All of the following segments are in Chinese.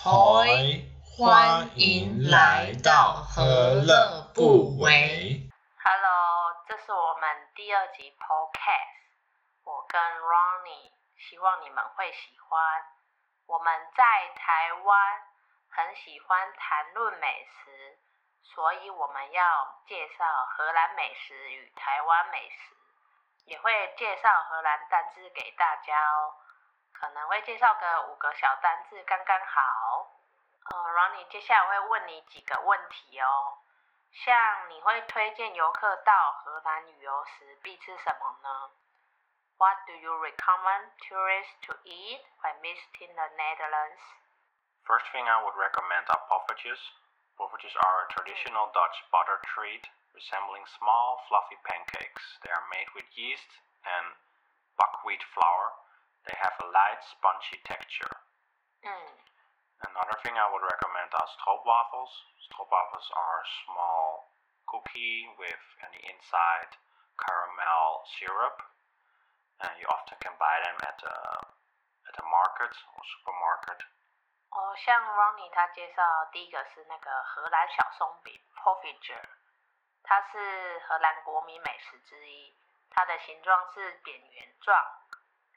嗨，欢迎来到何乐不为。Hello，这是我们第二集 Podcast。我跟 Ronnie 希望你们会喜欢。我们在台湾很喜欢谈论美食，所以我们要介绍荷兰美食与台湾美食，也会介绍荷兰单字给大家哦。可能会介绍个五个小单字，刚刚好。呃，Ronnie 接下来会问你几个问题哦。像你会推荐游客到荷兰旅游时必吃什么呢？What do you recommend tourists to eat when visiting the Netherlands? First thing I would recommend are poffertjes. Poffertjes are a traditional Dutch butter treat resembling small fluffy pancakes. They are made with yeast and buckwheat flour. They have a light spongy texture. 嗯 Another thing I would recommend are stroopwafels. Stroopwafels are a small cookie with on the inside caramel syrup. And you often can buy them at a, at a market or supermarket. 哦，像 Ronnie 他介绍第一个是那个荷兰小松饼 p o f f i g e r 它是荷兰国民美食之一，它的形状是扁圆状，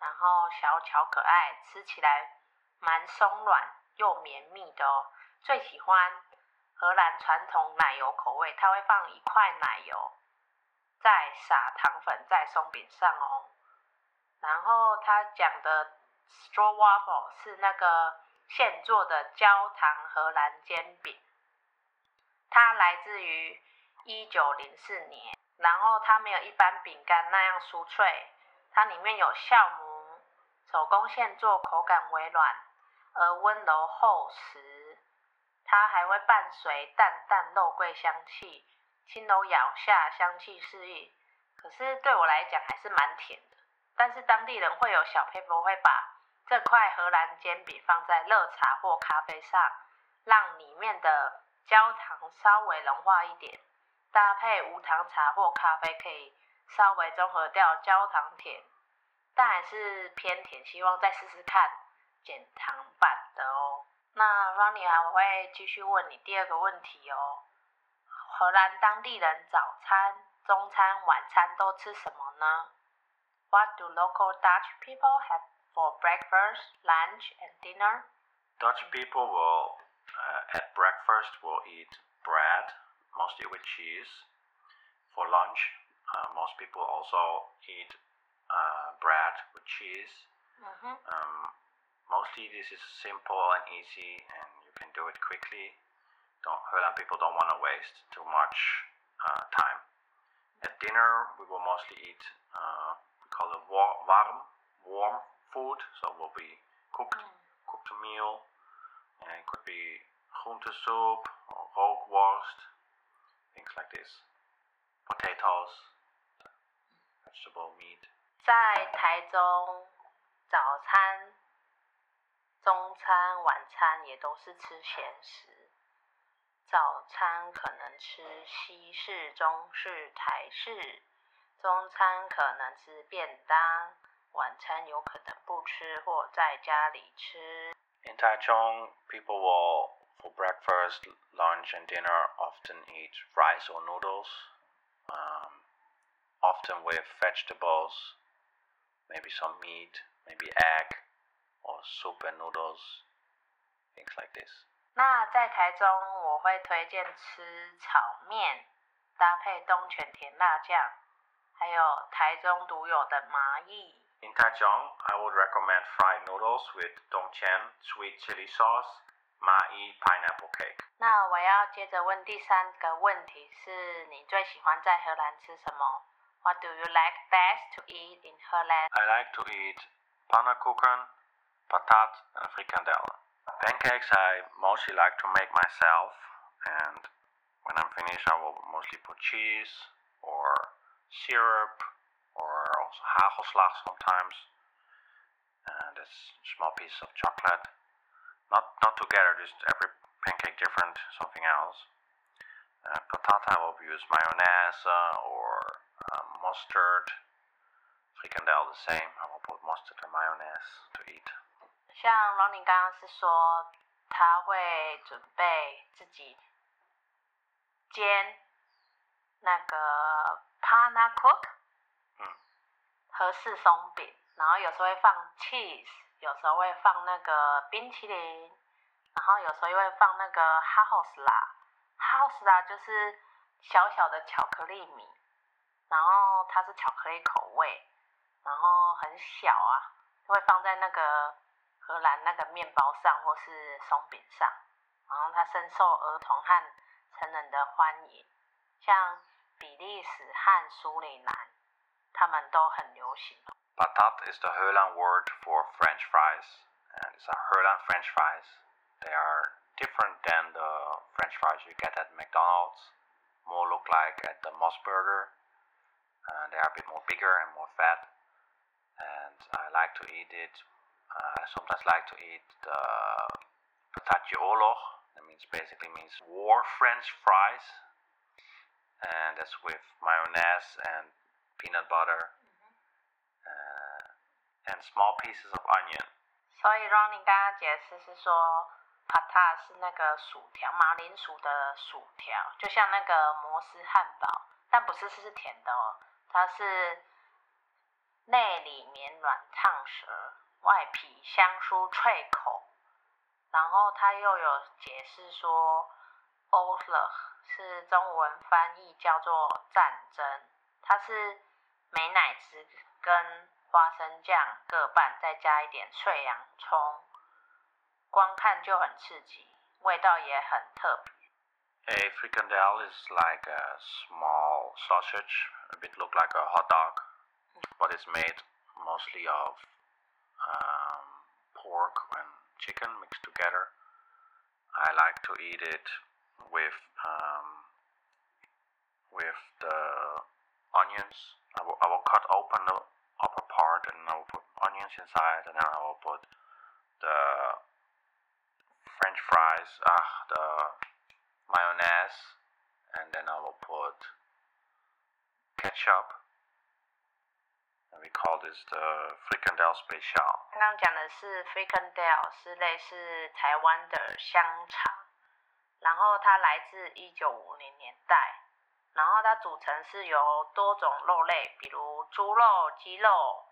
然后小巧可爱，吃起来蛮松软又绵密的哦。最喜欢荷兰传统奶油口味，它会放一块奶油，再撒糖粉在松饼上哦。然后他讲的 straw waffle 是那个现做的焦糖荷兰煎饼，它来自于一九零四年，然后它没有一般饼干那样酥脆，它里面有酵母，手工现做，口感微软而温柔厚实，它还会伴随淡淡肉桂香气，轻柔咬下，香气四溢。可是对我来讲还是蛮甜的，但是当地人会有小 paper 会把这块荷兰煎饼放在热茶或咖啡上，让里面的焦糖稍微融化一点，搭配无糖茶或咖啡可以稍微中和掉焦糖甜，但还是偏甜，希望再试试看减糖版的哦。那 Ronnie 还会继续问你第二个问题哦。荷兰当地人早餐、中餐、晚餐都吃什么呢？What do local Dutch people have for breakfast, lunch, and dinner? Dutch people will, uh, at breakfast, will eat bread, mostly with cheese. For lunch, uh, most people also eat uh, bread with cheese. 嗯哼，Um, mostly this is simple and easy, and you can do it quickly. Don't Holland people don't want to waste too much uh, time. At dinner, we will mostly eat uh, we call it war- warm, warm food. So it will be cooked, cooked meal, and it could be groente soup or rookworst, things like this. Potatoes, vegetable meat. 在台中，早餐、中餐、晚餐也都是吃咸食。早餐可能吃西式、中式、台式，中餐可能吃便当，晚餐有可能不吃或在家里吃。In Taichung, people will, for breakfast, lunch, and dinner, often eat rice or noodles, um, often with vegetables, maybe some meat, maybe egg, or soup and noodles, things like this. 那在台中，我会推荐吃炒面，搭配东泉甜辣酱，还有台中独有的麻薏。In Taichung, I would recommend fried noodles with dongqian, sweet chili sauce, ma'i pineapple cake. 那我要接着问第三个问题是你最喜欢在荷兰吃什么？What do you like best to eat in Holland? I like to eat pannenkoeken, patat, and frikandel. Pancakes I mostly like to make myself, and when I'm finished, I will mostly put cheese or syrup or also hagelslag sometimes, and a small piece of chocolate. Not not together, just every pancake different, something else. Uh, patata I will use mayonnaise uh, or uh, mustard. Frikandel the same. I will put mustard and mayonnaise to eat. 像 Ronnie 刚刚是说他会准备自己煎那个 panna cook，嗯，和式松饼，然后有时候会放 cheese，有时候会放那个冰淇淋，然后有时候又会放那个哈后斯拉，哈后斯拉就是小小的巧克力米，然后它是巧克力口味，然后很小啊，会放在那个荷兰那个面包上或是松饼上，然后它深受儿童和成人的欢迎，像比利时和苏里南，他们都很流行。Patat is the Holland word for French fries, and it's a Holland French fries. They are different than the French fries you get at McDonald's. More look like at the Moss Burger. Uh, they are a bit more bigger and more fat. And I like to eat it. Uh, I sometimes like to eat the patatje oorlog. That means basically means war French fries. And that's with mayonnaise and peanut butter uh, and small pieces of onion. 所以 Ronnie 刚刚解释是说 p a t a 是那个薯条，马铃薯的薯条，就像那个摩斯汉堡，但不是是甜的哦，它是内里绵软烫舌，外皮香酥脆口。然后他又有解释说 o l e 是中文翻译叫做战争，它是美乃滋跟花生酱各半，再加一点脆洋葱，光看就很刺激，味道也很特别。 A frikandel is like a small sausage, a bit look like a hot dog, but it's made mostly of um, pork and chicken mixed together. I like to eat it with um, with the onions. I will, I will cut open the upper part and I will put onions inside, and then I will put French fries, ah, the mayonnaise, and then I will put ketchup. And we call this the frikandel special. 刚刚讲的是 frikandel，是类似台湾的香肠，然后它来自一九五零年代，然后它组成是由多种肉类，比如猪肉、鸡肉，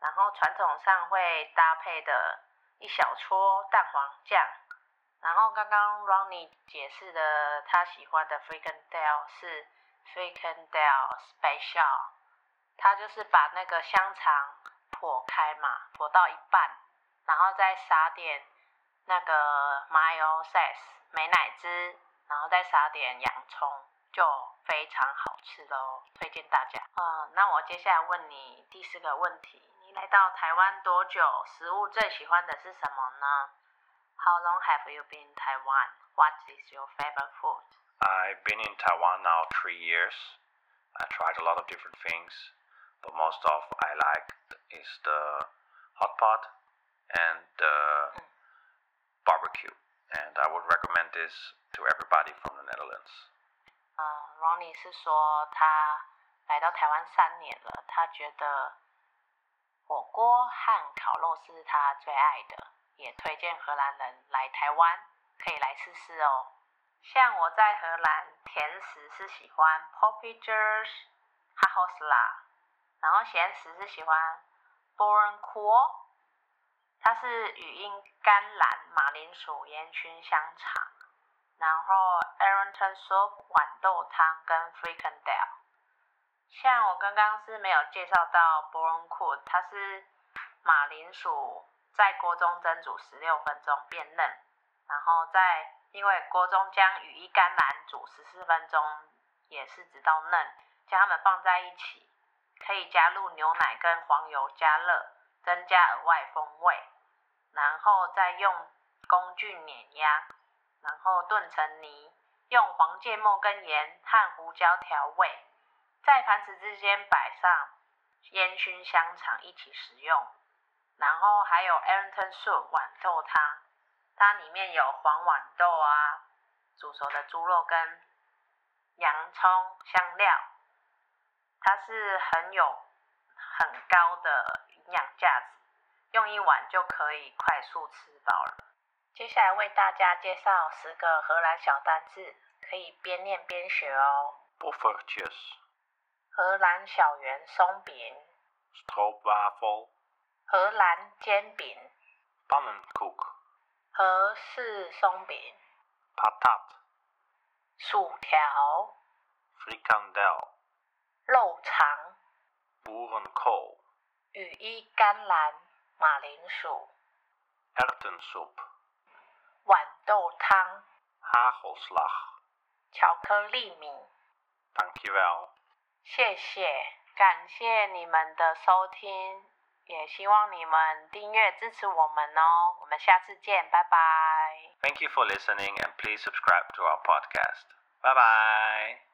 然后传统上会搭配的一小撮蛋黄酱，然后刚刚 Ronnie 解释的他喜欢的 frikandel 是 frikandel special。他就是把那个香肠剖开嘛，剖到一半，然后再撒点那个 mayonnaise 美乃滋，然后再撒点洋葱，就非常好吃喽，推荐大家。嗯，那我接下来问你第四个问题，你来到台湾多久？食物最喜欢的是什么呢 ？How long have you been in Taiwan? What is your favorite food? I've been in Taiwan now three years. I tried a lot of different things, but most of I liked is the hot pot and the barbecue. And I would recommend this to everybody from the Netherlands. 嗯，Ronnie 是说他来到台湾三年了，他觉得火锅和烤肉是他最爱的， 也推荐荷兰人来台湾可以来试试哦。像我在荷兰，甜食是喜欢 Poppigers、哈 o s l a 然后咸食是喜欢 b o r n c o o l 它是语音甘蓝、马铃薯烟熏香肠。然后 Arrington soup 豌豆汤跟 frikandel。像我刚刚是没有介绍到 b o r n c o o l 它是马铃薯在锅中蒸煮十六分钟变嫩，然后再因为锅中将羽衣甘蓝煮十四分钟，也是直到嫩，将它们放在一起，可以加入牛奶跟黄油加热，增加额外风味，然后再用工具碾压。然后炖成泥，用黄芥末跟盐和胡椒调味，在盘子之间摆上烟熏香肠一起食用。然后还有 Arrington soup 豌豆汤，它里面有黄豌豆啊，煮熟的猪肉跟洋葱香料，它是很有很高的营养价值，用一碗就可以快速吃饱了。接下来为大家介绍十个荷兰小单字，可以边念边学哦。Poffertjes, 荷兰小圆松饼、stroopwafel, 荷兰煎饼、pannenkoek, 荷式松饼、patat, 薯条、frikandel, 肉肠、boerenkool, 羽衣甘蓝、马铃薯、erwtensoep, 豌豆汤、hagelslag. 巧克力米。Dankjewel. 谢谢，感谢你们的收听，也希望你们订阅支持我们哦。我们下次见，拜拜。Thank you for listening and please subscribe to our podcast. Bye bye.